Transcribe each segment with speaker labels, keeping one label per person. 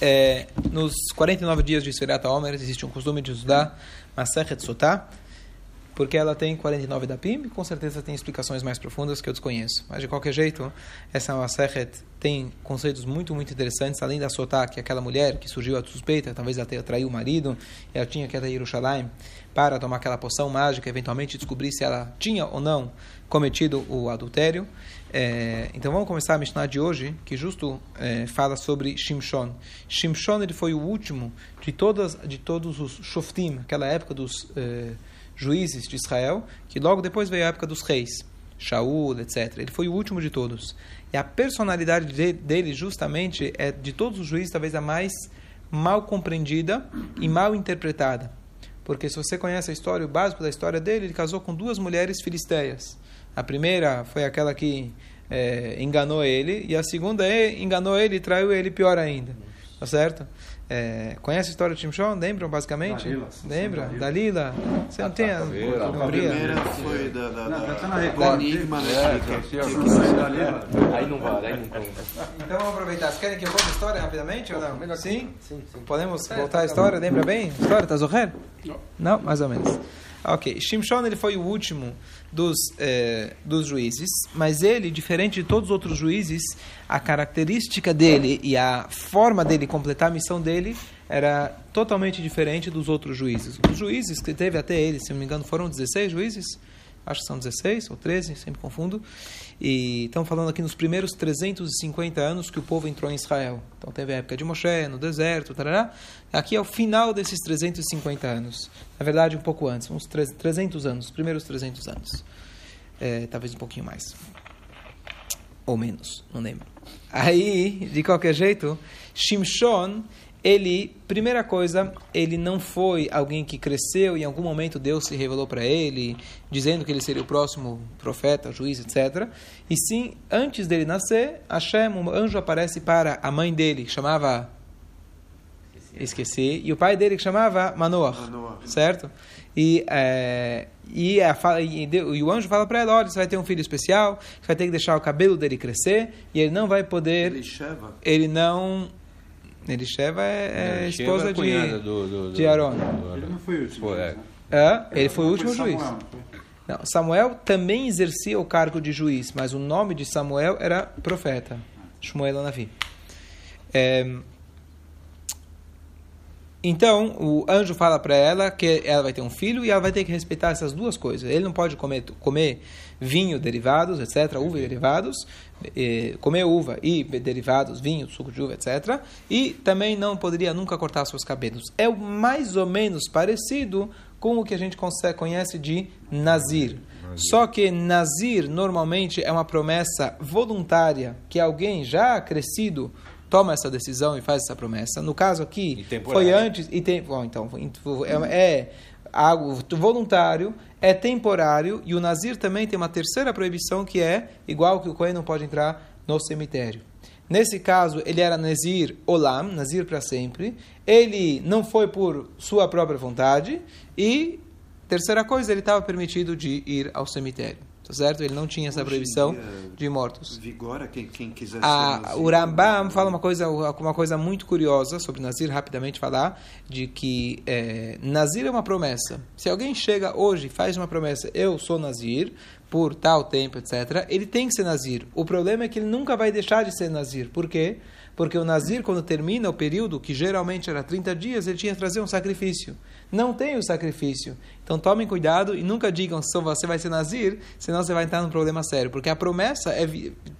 Speaker 1: é, nos 49 dias de Sfirat Omer, existe um costume de estudar Masechet Sotah, porque ela tem 49 da PIM, e com certeza tem explicações mais profundas que eu desconheço. Mas, de qualquer jeito, essa Masechet tem conceitos muito, muito interessantes, além da Sotah, que é aquela mulher que surgiu a suspeita, talvez ela tenha traído o marido, ela tinha que ir a Yerushalayim para tomar aquela poção mágica, eventualmente descobrir se ela tinha ou não cometido o adultério. É, então vamos começar a Mishnah de hoje, que justo é, fala sobre Shimshon. Shimshon ele foi o último de, todas, de todos os Shoftim, aquela época dos... É, juízes de Israel, que logo depois veio a época dos reis, Shaul, etc. Ele foi o último de todos. E a personalidade dele, justamente, é de todos os juízes, talvez a mais mal compreendida e mal interpretada. Porque se você conhece a história, o básico da história dele, ele casou com duas mulheres filisteias. A primeira foi aquela que é, enganou ele, e a segunda é, enganou ele e traiu ele pior ainda. Tá certo? É, conhece a história de Shimshon? Lembram, basicamente? Dalila. Lembra? Dalila. Você não tem a,
Speaker 2: a primeira foi da, da, da, da, Enigma, né?
Speaker 3: Aí não vale, aí não conta.
Speaker 1: Então vamos aproveitar. Vocês querem que eu conte a história rapidamente ou não? Sim? Sim, sim. Podemos voltar à história? Lembra bem? A história, tá Zoher? Não. Não? Mais ou menos. Ok. Shimshon ele foi o último dos, eh, dos juízes, mas ele, diferente de todos os outros juízes, a característica dele e a forma dele completar a missão dele era totalmente diferente dos outros juízes. Os juízes que teve até ele, se não me engano, foram 16 juízes, acho que são 16 ou 13, sempre confundo. E estamos falando aqui nos primeiros 350 anos que o povo entrou em Israel. Então teve a época de Moshe, no deserto, tarará. Aqui é o final desses 350 anos. Na verdade, um pouco antes, uns 300 anos, os primeiros 300 anos. É, talvez um pouquinho mais. Ou menos, não lembro. Aí, de qualquer jeito, Shimshon ele, primeira coisa, ele não foi alguém que cresceu e em algum momento Deus se revelou para ele, dizendo que ele seria o próximo profeta, juiz, etc. E sim, antes dele nascer, Hashem, um anjo aparece para a mãe dele, que chamava. Esqueci. E o pai dele que chamava Manoah, Manoah. certo? E, é, e, a, e, e, o anjo fala para ela: olha, você vai ter um filho especial, você vai ter que deixar o cabelo dele crescer, e ele não vai poder. Ele, ele não Elisheva é, é esposa de, do, do, de Aaron.
Speaker 2: Ele não foi o último.
Speaker 1: é. É, ele foi o último juiz. Não, Samuel também exercia o cargo de juiz, mas o nome de Samuel era profeta. Shmuel Navi. É, então, o anjo fala para ela que ela vai ter um filho e ela vai ter que respeitar essas duas coisas. Ele não pode comer, comer vinho, derivados, etc., uva e derivados, comer uva e derivados, vinho, suco de uva, etc. E também não poderia nunca cortar seus cabelos. É mais ou menos parecido com o que a gente conhece de Nazir. Só que Nazir normalmente é uma promessa voluntária que alguém já crescido toma essa decisão e faz essa promessa. No caso aqui, foi antes e tem, bom, então é, é algo voluntário, é temporário, e o Nazir também tem uma terceira proibição que é igual que o Cohen não pode entrar no cemitério. Nesse caso, ele era Nazir Olam, Nazir para sempre. Ele não foi por sua própria vontade. E, terceira coisa, ele estava permitido de ir ao cemitério. Tá certo? Ele não tinha essa Hoje proibição dia, de mortos.
Speaker 2: Vigora quem, quem quiser
Speaker 1: a, O Rambam fala uma coisa, uma coisa muito curiosa sobre Nazir, rapidamente falar, de que é, Nazir é uma promessa. Se alguém chega hoje e faz uma promessa, eu sou Nazir, por tal tempo, etc., ele tem que ser Nazir. O problema é que ele nunca vai deixar de ser Nazir. Por quê? Porque o Nazir, quando termina o período, que geralmente era 30 dias, ele tinha que trazer um sacrifício. Não tem o sacrifício. Então tomem cuidado e nunca digam se você vai ser Nazir, senão você vai entrar num problema sério. Porque a promessa é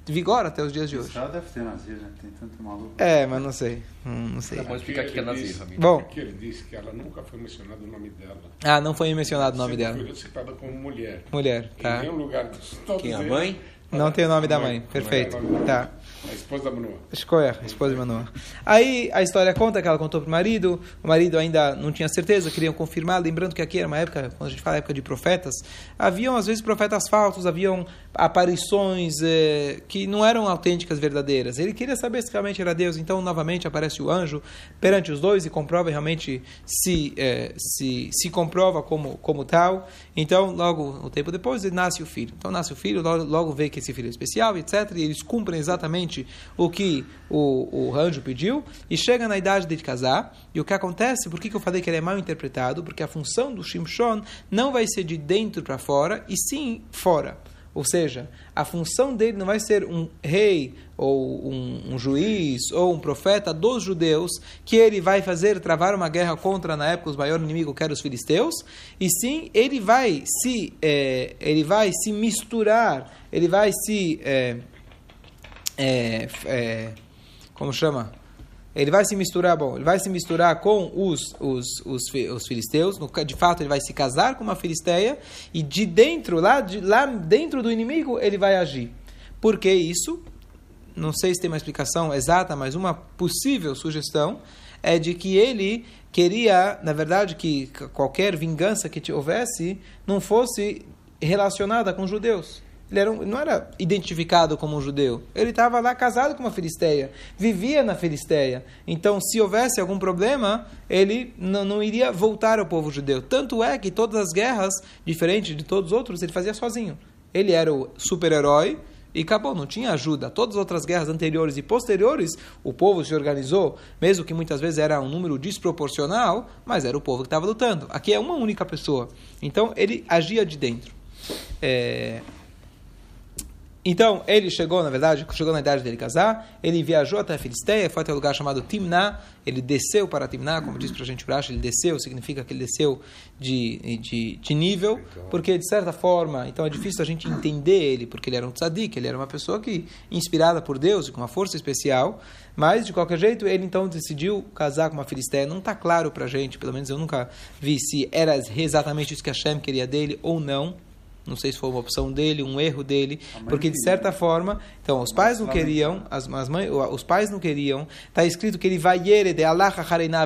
Speaker 1: vigora até os dias de hoje.
Speaker 2: Ela deve ter Nazir, né? Tem tanto maluco.
Speaker 1: É, mas não sei. Hum, não sei.
Speaker 3: Pode explicar o que é Nazir, amigo.
Speaker 1: Bom.
Speaker 4: Porque ele disse que ela nunca foi mencionado o nome dela.
Speaker 1: Ah, não foi mencionado o nome dela.
Speaker 4: Foi citada como mulher.
Speaker 1: Mulher, tá.
Speaker 4: Em nenhum lugar
Speaker 3: Quem, a mãe?
Speaker 1: Não tem o nome da mãe, perfeito. Tá.
Speaker 4: A esposa da.
Speaker 1: Escolha, a esposa de Manoah. Aí a história conta que ela contou para o marido, o marido ainda não tinha certeza, queriam confirmar, lembrando que aqui era uma época, quando a gente fala época de profetas, haviam às vezes profetas falsos, haviam aparições eh, que não eram autênticas, verdadeiras. Ele queria saber se realmente era Deus, então novamente aparece o anjo perante os dois e comprova realmente se, eh, se, se comprova como, como tal. Então, logo um tempo depois, nasce o filho. Então nasce o filho, logo, logo vê que esse filho é especial, etc. E eles cumprem exatamente exatamente o que o, o anjo pediu, e chega na idade de casar. E o que acontece, por que, que eu falei que ele é mal interpretado? Porque a função do Shimshon não vai ser de dentro para fora, e sim fora. Ou seja, a função dele não vai ser um rei ou um, um, juiz ou um profeta dos judeus que ele vai fazer travar uma guerra contra na época os maiores inimigos que eram os filisteus e sim ele vai se é, ele vai se misturar ele vai se é, é, como chama ele vai se misturar, bom, ele vai se misturar com os, os, os, os filisteus, no, de fato ele vai se casar com uma filisteia, e de dentro, lá, de, lá dentro do inimigo, ele vai agir. Por que isso? Não sei se tem uma explicação exata, mas uma possível sugestão é de que ele queria, na verdade, que qualquer vingança que houvesse não fosse relacionada com os judeus. Ele era um, não era identificado como um judeu. Ele estava lá casado com uma filisteia, vivia na filisteia. Então, se houvesse algum problema, ele não, não iria voltar ao povo judeu. Tanto é que todas as guerras, diferente de todos os outros, ele fazia sozinho. Ele era o super-herói e acabou, não tinha ajuda. Todas as outras guerras anteriores e posteriores, o povo se organizou, mesmo que muitas vezes era um número desproporcional, mas era o povo que estava lutando. Aqui é uma única pessoa. Então, ele agia de dentro. É, então, ele chegou, na verdade, chegou na idade dele casar, ele viajou até a Filisteia, foi até um lugar chamado Timná, ele desceu para Timná, como diz para a gente Bracha, ele desceu, significa que ele desceu de, de, de, nível, porque de certa forma, então é difícil a gente entender ele, porque ele era um tzadik, ele era uma pessoa que, inspirada por Deus, com uma força especial, mas de qualquer jeito, ele então decidiu casar com uma Filisteia, não está claro para a gente, pelo menos eu nunca vi se era exatamente isso que Hashem queria dele ou não, não sei se foi uma opção dele, um erro dele, porque de certa forma, então os pais não queriam, as, as mães, os pais não queriam. Está escrito que ele vai de Allah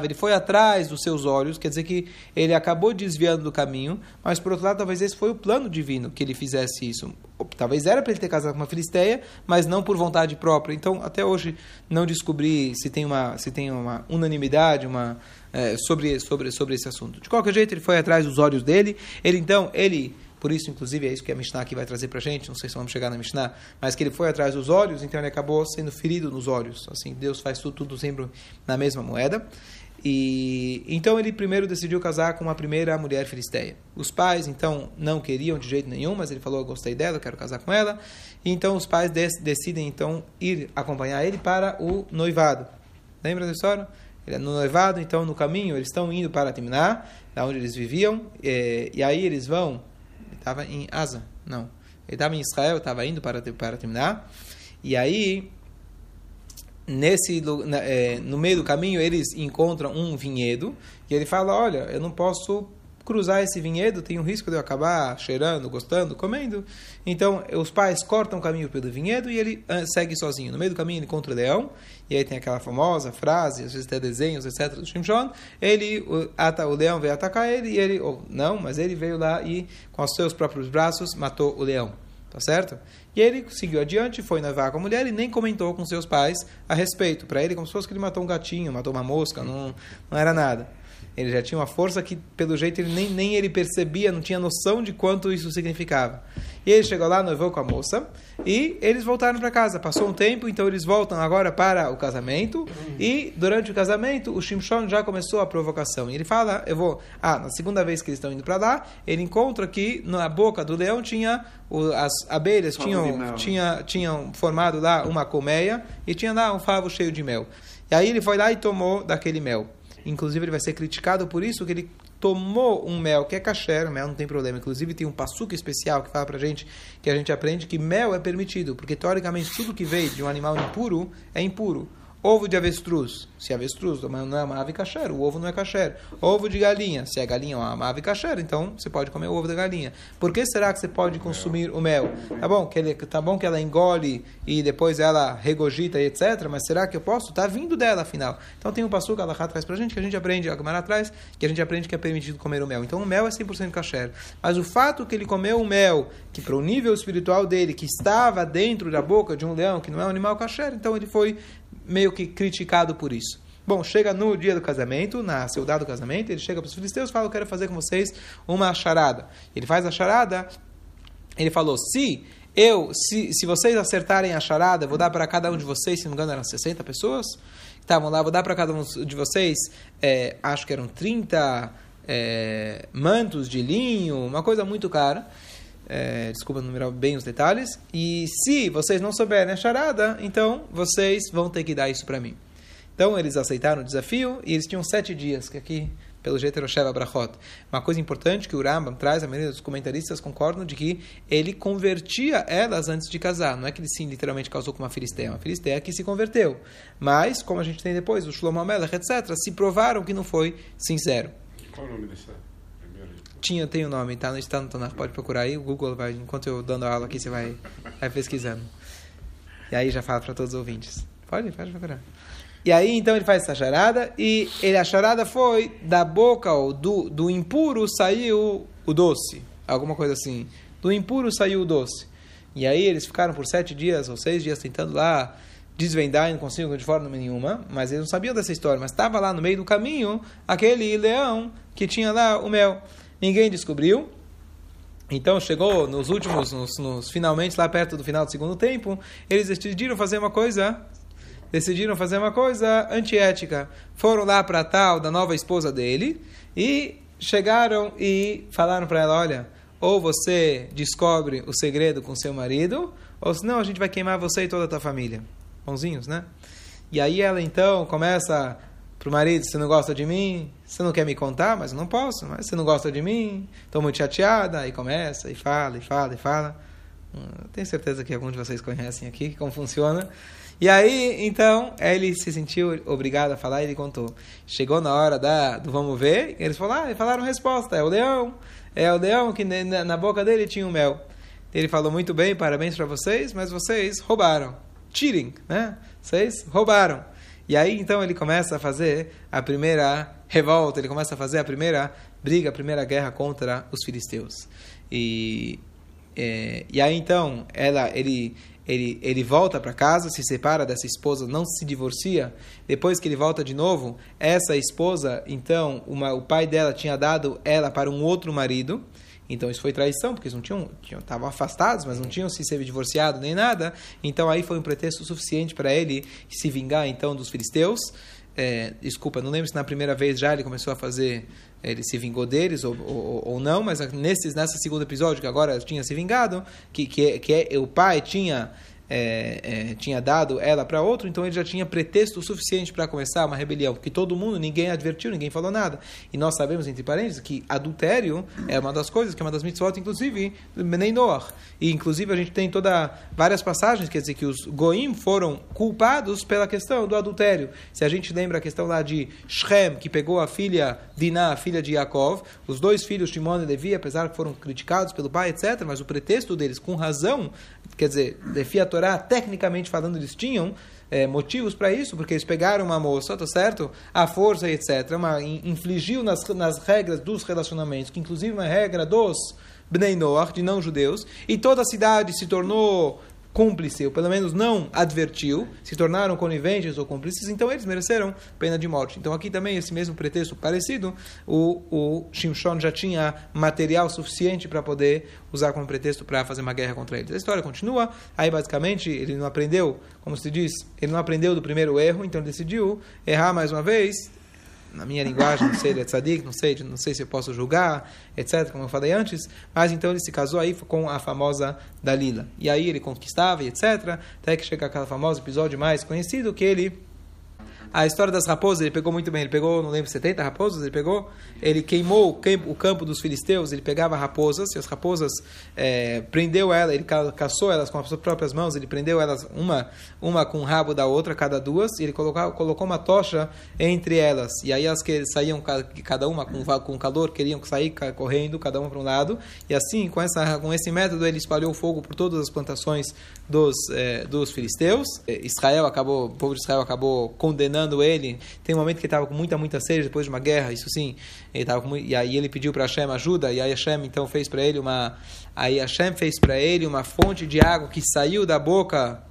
Speaker 1: ele foi atrás dos seus olhos, quer dizer que ele acabou desviando do caminho, mas por outro lado, talvez esse foi o plano divino que ele fizesse isso. Talvez era para ele ter casado com uma filisteia, mas não por vontade própria. Então, até hoje não descobri se tem uma se tem uma unanimidade, uma é, sobre sobre sobre esse assunto. De qualquer jeito, ele foi atrás dos olhos dele. Ele então ele por isso, inclusive, é isso que a Mishnah aqui vai trazer para a gente. Não sei se vamos chegar na Mishnah, mas que ele foi atrás dos olhos, então ele acabou sendo ferido nos olhos. Assim, Deus faz tudo, tudo sempre na mesma moeda. E então ele primeiro decidiu casar com uma primeira mulher filisteia. Os pais então não queriam de jeito nenhum, mas ele falou: "Eu gostei dela, quero casar com ela". E então os pais decidem então ir acompanhar ele para o noivado. Lembra da história? Ele é no noivado, então no caminho eles estão indo para Timná, da onde eles viviam, e, e aí eles vão estava em Asa, não. Ele estava em Israel, estava indo para, para terminar. E aí, nesse, é, no meio do caminho, eles encontram um vinhedo. E ele fala: Olha, eu não posso cruzar esse vinhedo, tem um risco de eu acabar cheirando, gostando, comendo. Então, os pais cortam o caminho pelo vinhedo e ele uh, segue sozinho. No meio do caminho, ele encontra o leão, e aí tem aquela famosa frase, às vezes até desenhos, etc., do Shimshon. Ele, o, ata, o leão veio atacar ele, e ele, ou não, mas ele veio lá e, com os seus próprios braços, matou o leão. Tá certo? E ele seguiu adiante, foi noivar com a mulher e nem comentou com seus pais a respeito. Para ele, como se fosse que ele matou um gatinho, matou uma mosca, não, não era nada. Ele já tinha uma força que, pelo jeito, ele nem, nem ele percebia, não tinha noção de quanto isso significava. E ele chegou lá, noivou com a moça, e eles voltaram para casa. Passou um tempo, então eles voltam agora para o casamento, e durante o casamento, o Shimshon já começou a provocação. E ele fala, eu vou... Ah, na segunda vez que eles estão indo para lá, ele encontra que na boca do leão tinha... As abelhas tinham, tinha, tinham formado lá uma colmeia, e tinha lá um favo cheio de mel. E aí ele foi lá e tomou daquele mel. Inclusive, ele vai ser criticado por isso que ele tomou um mel que é kasher, mel não tem problema. Inclusive, tem um passuco especial que fala pra gente, que a gente aprende que mel é permitido, porque teoricamente tudo que veio de um animal impuro é impuro. Ovo de avestruz, se avestruz não é uma ave kasher, o ovo não é kasher. Ovo de galinha, se a galinha é uma ave kasher, então você pode comer o ovo da galinha. Por que será que você pode consumir o mel? Tá bom que, ele, tá bom que ela engole e depois ela regogita e etc, mas será que eu posso? Tá vindo dela, afinal. Então tem um passo que ela traz pra gente, que a gente aprende, a Gamara atrás, que a gente aprende que é permitido comer o mel. Então o mel é 100% kasher. Mas o fato que ele comeu o mel, que para o nível espiritual dele, que estava dentro da boca de um leão, que não é um animal kasher, então ele foi meio que criticado por isso. Bom, chega no dia do casamento, na saudade do casamento, ele chega para os filisteus e fala: Eu quero fazer com vocês uma charada. Ele faz a charada, ele falou: Se eu, se, se vocês acertarem a charada, vou dar para cada um de vocês, se não me engano, eram 60 pessoas que estavam lá, vou dar para cada um de vocês, é, acho que eram 30 é, mantos de linho, uma coisa muito cara. É, desculpa numerar bem os detalhes. E se vocês não souberem a charada, então vocês vão ter que dar isso para mim. Então eles aceitaram o desafio e eles tinham sete dias, que aqui pelo jeito era o Sheva Brachot. Uma coisa importante que o Rambam traz, a maioria dos comentaristas concordam de que ele convertia elas antes de casar. Não é que ele sim literalmente casou com uma filisteia, uma filisteia que se converteu. Mas, como a gente tem depois, o Shlomo Melech, etc., se provaram que não foi sincero.
Speaker 4: Qual o nome dessa?
Speaker 1: Tinha, tem o um nome, tá? No Tanakh, pode procurar aí. O Google vai, enquanto eu dando aula aqui, você vai, vai pesquisando. E aí já fala para todos os ouvintes. Pode, pode procurar. E aí, então, ele faz essa charada, e ele, a charada foi, da boca ou do, do impuro saiu o doce. Alguma coisa assim. Do impuro saiu o doce. E aí eles ficaram por sete dias ou seis dias tentando lá desvendar e não conseguiam de forma nenhuma, mas eles não sabiam dessa história. Mas estava lá no meio do caminho aquele leão que tinha lá o mel. Ninguém descobriu. Então chegou nos últimos, nos, nos finalmente, lá perto do final do segundo tempo, eles decidiram fazer uma coisa decidiram fazer uma coisa antiética. Foram lá para tal da nova esposa dele e chegaram e falaram para ela: olha, ou você descobre o segredo com seu marido, ou senão a gente vai queimar você e toda a tua família. Bonzinhos, né? E aí ela então começa pro marido: você não gosta de mim? Você não quer me contar? Mas eu não posso. Mas você não gosta de mim? Estou muito chateada. E começa e fala e fala e fala. Hum, tenho certeza que alguns de vocês conhecem aqui como funciona. E aí, então, ele se sentiu obrigado a falar e ele contou. Chegou na hora da, do vamos ver, eles falaram, ah, falaram resposta, é o leão. É o leão que na, boca dele tinha o mel. Ele falou muito bem, parabéns para vocês, mas vocês roubaram. Cheating, né? Vocês roubaram. E aí, então, ele começa a fazer a primeira revolta, ele começa a fazer a primeira briga, a primeira guerra contra os filisteus. E, é, e aí, então, ela, ele ele, ele volta para casa, se separa dessa esposa, não se divorcia. Depois que ele volta de novo, essa esposa, então, uma, o pai dela tinha dado ela para um outro marido. Então isso foi traição, porque eles não tinham, estavam afastados, mas não tinham se ser divorciado nem nada. Então aí foi um pretexto suficiente para ele se vingar então dos filisteus. É, desculpa, não lembro se na primeira vez já ele começou a fazer ele se vingou deles ou, ou, ou não, mas nesses, nessa segundo episódio, que agora tinha se vingado, que, que, que é, o pai tinha é, é, tinha dado ela para outro, então ele já tinha pretexto suficiente para começar uma rebelião, porque todo mundo, ninguém advertiu, ninguém falou nada. E nós sabemos, entre parênteses, que adultério é uma das coisas, que é uma das mitzvot, inclusive, Noah. E, inclusive, a gente tem toda várias passagens, quer dizer, que os goim foram culpados pela questão do adultério. Se a gente lembra a questão lá de Shem, que pegou a filha Diná, a filha de Yaakov, os dois filhos, Timon e Levi, apesar que foram criticados pelo pai, etc., mas o pretexto deles, com razão, quer dizer, Torá, tecnicamente falando, eles tinham é, motivos para isso, porque eles pegaram uma moça, tá certo? A força etc. Uma, infligiu nas, nas regras dos relacionamentos, que inclusive uma regra dos Bnei Noach, de não-judeus, e toda a cidade se tornou cúmplice, ou pelo menos não advertiu, se tornaram coniventes ou cúmplices, então eles mereceram pena de morte. Então aqui também esse mesmo pretexto parecido, o, o Shimshon já tinha material suficiente para poder usar como pretexto para fazer uma guerra contra eles. A história continua, aí basicamente ele não aprendeu, como se diz, ele não aprendeu do primeiro erro, então decidiu errar mais uma vez, na minha linguagem, não sei, ele é tzadik, não sei, não sei se eu posso julgar, etc., como eu falei antes, mas então ele se casou aí com a famosa Dalila. E aí ele conquistava, etc., até que chega aquele famoso episódio mais conhecido, que ele a história das raposas, ele pegou muito bem. Ele pegou, não lembro, 70 raposas, ele pegou. Ele queimou o campo, dos filisteus, ele pegava raposas, e as raposas é, prendeu ela, ele caçou elas com as próprias mãos, ele prendeu elas uma, uma com o rabo da outra, cada duas, e ele colocou, colocou uma tocha entre elas. E aí as que saíam, cada uma com, com calor, queriam sair correndo, cada uma para um lado. E assim, com, essa, com esse método, ele espalhou fogo por todas as plantações dos, é, dos filisteus. É, Israel acabou, o povo de Israel acabou condenando ele. Tem um momento que ele estava com muita, muita sede depois de uma guerra, isso sim. Ele tava com, e aí ele pediu para Hashem ajuda, e aí Hashem então fez para ele uma. Aí Hashem fez para ele uma fonte de água que saiu da boca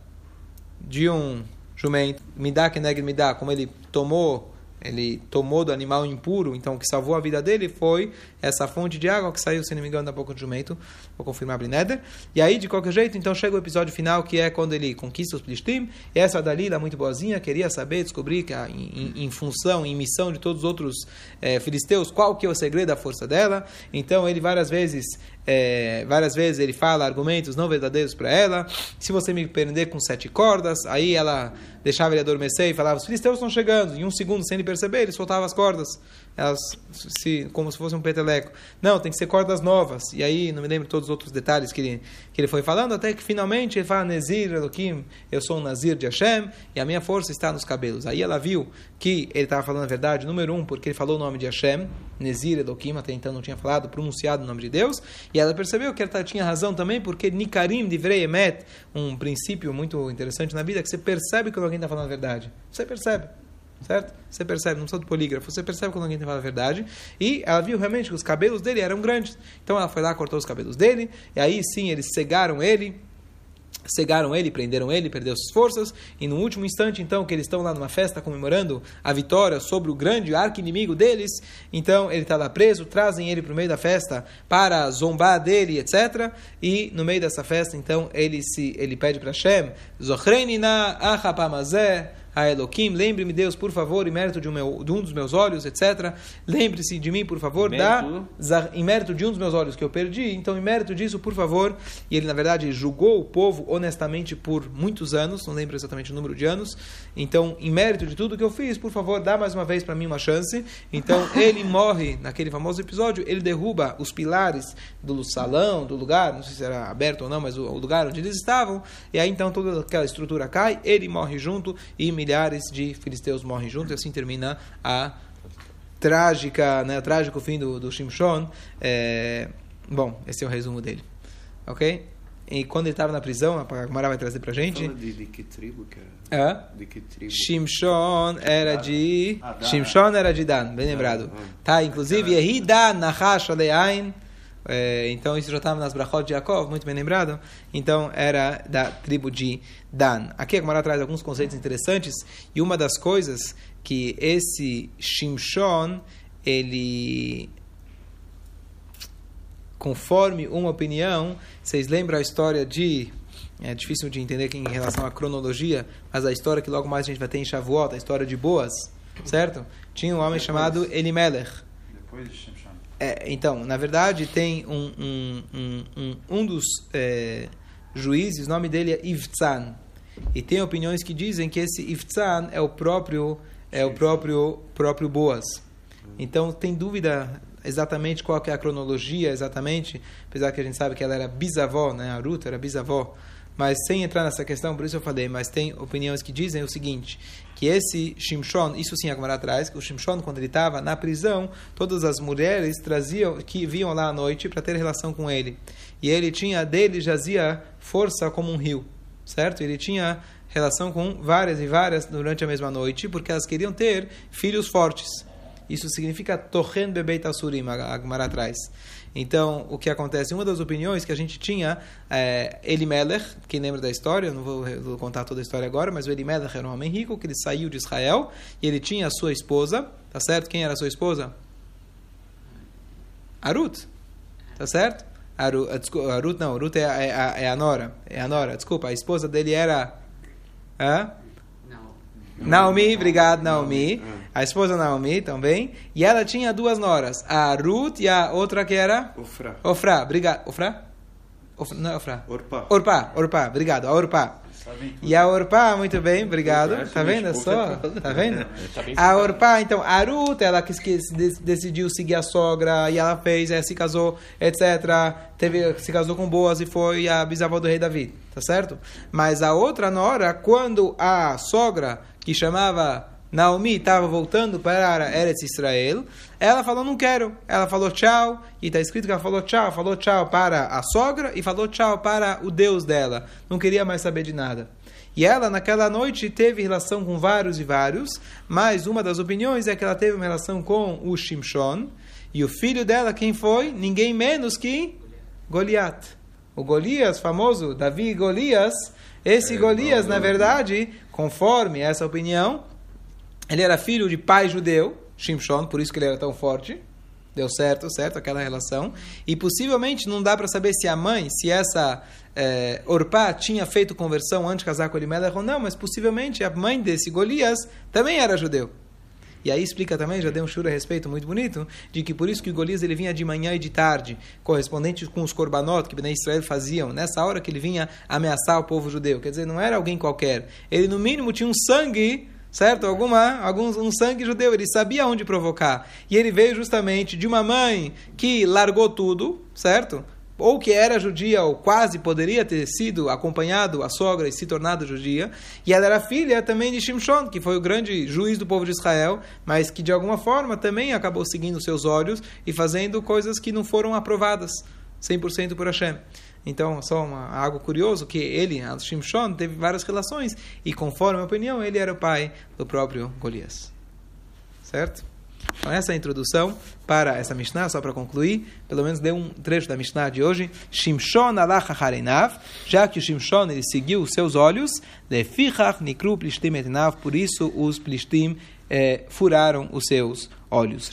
Speaker 1: de um jumento. Me dá que negue me dá, como ele tomou ele tomou do animal impuro, então o que salvou a vida dele foi essa fonte de água que saiu, se não me engano, da boca do jumento. Vou confirmar Brineder. E aí, de qualquer jeito, então chega o episódio final, que é quando ele conquista os Plishtim. E essa Dalila, muito boazinha, queria saber, descobrir que, em, em, função, em missão de todos os outros é, filisteus, qual que é o segredo da força dela. Então, ele várias vezes é, várias vezes ele fala argumentos não verdadeiros para ela. Se você me prender com sete cordas, aí ela deixava ele adormecer e falava: os filisteus estão chegando. Em um segundo, sem ele perceber, ele soltava as cordas, elas se, como se fosse um peteleco. Não, tem que ser cordas novas. E aí, não me lembro todos os outros detalhes que ele, que ele foi falando, até que finalmente ele fala: Nezir, Elohim, eu sou um Nazir de Hashem, e a minha força está nos cabelos. Aí ela viu que ele estava falando a verdade, número um, porque ele falou o nome de Hashem, Nezir, Elohim, até então não tinha falado, pronunciado o nome de Deus, e ela percebeu que ela tinha razão também, porque Nikarim de Emet, um princípio muito interessante na vida, que você percebe quando alguém está falando a verdade. Você percebe. Certo? Você percebe, não precisa do polígrafo, você percebe quando alguém está falando a verdade. E ela viu realmente que os cabelos dele eram grandes. Então ela foi lá, cortou os cabelos dele, e aí sim eles cegaram ele, cegaram ele, prenderam ele, perdeu suas forças, e no último instante, então, que eles estão lá numa festa comemorando a vitória sobre o grande arco-inimigo deles, então ele está lá preso, trazem ele para o meio da festa para zombar dele, etc. E no meio dessa festa, então, ele se ele pede para Hashem, Zochrenina achapamazé, a Elohim, lembre-me, Deus, por favor, em mérito de um, meu, de um dos meus olhos, etc. Lembre-se de mim, por favor, da, em mérito de um dos meus olhos que eu perdi, então, em mérito disso, por favor. E ele, na verdade, julgou o povo honestamente por muitos anos, não lembro exatamente o número de anos. Então, em mérito de tudo que eu fiz, por favor, dá mais uma vez para mim uma chance. Então, ele morre naquele famoso episódio, ele derruba os pilares do salão, do lugar, não sei se era aberto ou não, mas o, o lugar onde eles estavam, e aí então toda aquela estrutura cai, ele morre junto e milhares de filisteus morrem junto, e assim termina a trágica, né, o trágico fim do, do Shimshon. É, bom, esse é o resumo dele. Ok? E quando ele estava na prisão, a Gamara vai trazer pra gente.
Speaker 2: Fala de, de que tribo que era?
Speaker 1: Hã?
Speaker 2: De que tribo?
Speaker 1: Shimshon era de.
Speaker 2: Ah.
Speaker 1: Shimshon era de Dan, bem lembrado.
Speaker 2: ah.
Speaker 1: Tá, inclusive, Yehidan Nahash Aleain. É, então, isso já estava nas Brachot de Yaakov, muito bem lembrado. Então, era da tribo de Dan. Aqui a Gemara traz alguns conceitos interessantes. E uma das coisas que esse Shimshon, ele conforme uma opinião, vocês lembram a história de. É difícil de entender aqui em relação à cronologia, mas a história que logo mais a gente vai ter em Shavuot, a história de Boas, certo? Tinha um homem chamado Elimelech.
Speaker 5: Depois de Shimshon.
Speaker 1: É, então, na verdade, tem um, um, um, um, um dos é, juízes, o nome dele é Ivtzan. E tem opiniões que dizem que esse Ivtzan é o próprio, é o próprio, próprio Boas. Então, tem dúvida exatamente qual é a cronologia, exatamente, apesar que a gente sabe que ela era bisavó, né? A Ruth era bisavó. Mas sem entrar nessa questão, por isso eu falei, mas tem opiniões que dizem o seguinte, que esse Shimshon, isso sim a atrás, que o Shimshon, quando ele estava na prisão, todas as mulheres traziam, que vinham lá à noite para ter relação com ele. E ele tinha, dele jazia força como um rio, certo? Ele tinha relação com várias e várias durante a mesma noite, porque elas queriam ter filhos fortes. Isso significa Tochen Bebeit Asurim, a atrás. Então, o que acontece? Uma das opiniões que a gente tinha, é, Elimelech, quem lembra da história, eu não vou, vou contar toda a história agora, mas o Elimelech era um homem rico, que ele saiu de Israel, e ele tinha a sua esposa, tá certo? Quem era a sua esposa? Arut, tá certo? Aru, desculpa, Arut não, Arut é, a- é, a- é a Nora, é a Nora, desculpa, a esposa dele era... Hã? Naomi, obrigado, Naomi. A esposa Naomi também. E ela tinha duas noras, a Ruth e a outra que era?
Speaker 2: Ofra.
Speaker 1: Ofra, obrigado. Ofra? Ofra não é Ofra.
Speaker 2: Orpá.
Speaker 1: Orpá, Orpá, obrigado, a Orpá. E a Orpá, muito bem, obrigado. Tá vendo só? Tá vendo?
Speaker 3: Tá
Speaker 1: A Orpá, então, a Ruth, ela que, que de- decidiu seguir a sogra e ela fez, eh, se casou, etc. Teve, se casou com Boas e foi a bisavó do rei Davi, tá certo? Mas a outra nora, quando a sogra, que chamava Naomi, estava voltando para Eretz Israel, ela falou, não quero. Ela falou tchau, e está escrito que ela falou tchau, falou tchau para a sogra e falou tchau para o Deus dela. Não queria mais saber de nada. E ela, naquela noite, teve relação com vários e vários, mas uma das opiniões é que ela teve uma relação com o Shimshon, e o filho dela, quem foi? Ninguém menos que Goliat. O Golias, famoso Davi Golias, esse
Speaker 2: É,
Speaker 1: Golias, na verdade, conforme essa opinião, Ele era filho de pai judeu, Shimshon, por isso que ele era tão forte. Deu certo, certo, aquela relação. E possivelmente não dá para saber se a mãe, se essa é, Orpá tinha feito conversão antes de casar com Elimelech ou não, mas possivelmente a mãe desse Golias também era judeu. E aí explica também, já deu um shura a respeito muito bonito, de que por isso que o Golias ele vinha de manhã e de tarde, correspondente com os korbanot que Bnei Israel faziam, nessa hora que ele vinha ameaçar o povo judeu. Quer dizer, não era alguém qualquer. Ele no mínimo tinha um sangue certo? Alguma, algum um sangue judeu, ele sabia onde provocar. E ele veio justamente de uma mãe que largou tudo, certo? Ou que era judia, ou quase poderia ter sido acompanhado a sogra e se tornado judia. E ela era filha também de Shimshon, que foi o grande juiz do povo de Israel, mas que de alguma forma também acabou seguindo seus olhos e fazendo coisas que não foram aprovadas 100% por Hashem. Então, só uma, algo curioso, que ele, Shimshon, teve várias relações, e conforme a opinião, ele era o pai do próprio Golias. Certo? Então, essa é a introdução para essa Mishnah, só para concluir, pelo menos deu um trecho da Mishnah de hoje. Shimshon alach harenav, já que o Shimshon ele seguiu os seus olhos, lefichach nikru plishtim etnav, por isso os plishtim eh, furaram os seus olhos.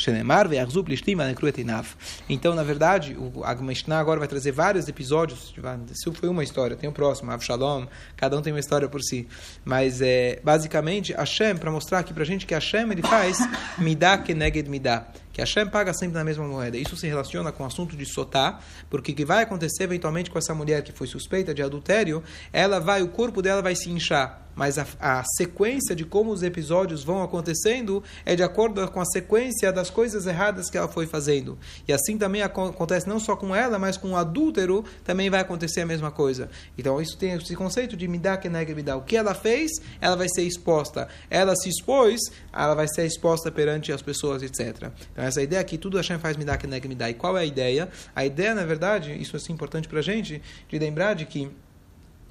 Speaker 1: Então, na verdade, o Mishnah agora vai trazer vários episódios. Isso foi uma história, tem o próximo, Avshalom, cada um tem uma história por si. Mas, é, basicamente, Hashem, para mostrar aqui para a gente que Hashem ele faz midá keneged midá que Hashem paga sempre na mesma moeda. Isso se relaciona com o assunto de sotá, porque o que vai acontecer eventualmente com essa mulher que foi suspeita de adultério, ela vai, o corpo dela vai se inchar, mas a, a sequência de como os episódios vão acontecendo é de acordo com a sequência das coisas erradas que ela foi fazendo. E assim também acontece não só com ela, mas com o adúltero também vai acontecer a mesma coisa. Então isso tem esse conceito de me dá que nega me dá. O que ela fez, ela vai ser exposta. Ela se expôs, ela vai ser exposta perante as pessoas, etc. Então essa ideia que tudo Hashem faz me dá que nega me dá. E qual é a ideia? A ideia, na verdade, isso é assim importante para a gente, de lembrar de que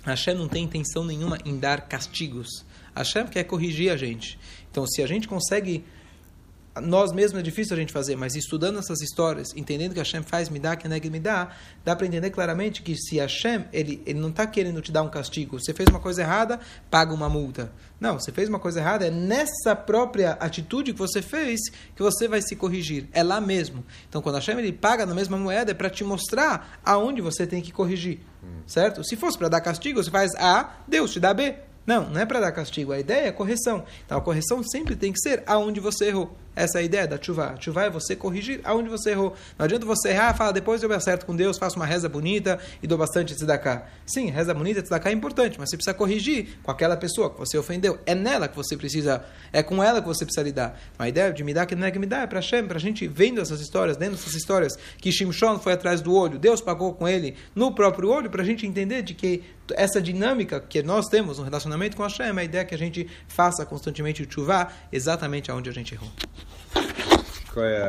Speaker 1: Hashem não tem intenção nenhuma em dar castigos. Hashem quer corrigir a gente. Então, se a gente consegue nós mesmos é difícil a gente fazer, mas estudando essas histórias, entendendo que Hashem faz me dá, que nega me dá, dá para entender claramente que se Hashem, ele, ele não está querendo te dar um castigo, você fez uma coisa errada, paga uma multa. Não, você fez uma coisa errada, é nessa própria atitude que você fez que você vai se corrigir. É lá mesmo. Então, quando Hashem ele paga na mesma moeda, é para te mostrar aonde você tem que corrigir. Certo? Se fosse para dar castigo, você faz A, Deus te dá B. Não, não é para dar castigo. A ideia é correção. Então, a correção sempre tem que ser aonde você errou. Essa é a ideia da chuva. Chuva é você corrigir aonde você errou. Não adianta você errar falar, depois eu me acerto com Deus, faço uma reza bonita e dou bastante tzedakah. Sim, reza bonita, tzedakah é importante, mas você precisa corrigir com aquela pessoa que você ofendeu. É nela que você precisa, é com ela que você precisa lidar. A ideia de me dar que não é que me dá é para Hashem, para a gente vendo essas histórias, dentro dessas histórias, que Shimshon foi atrás do olho, Deus pagou com ele no próprio olho, para a gente entender de que essa dinâmica que nós temos no relacionamento com Hashem, é a ideia que a gente faça constantemente o exatamente aonde a gente errou.
Speaker 5: ko je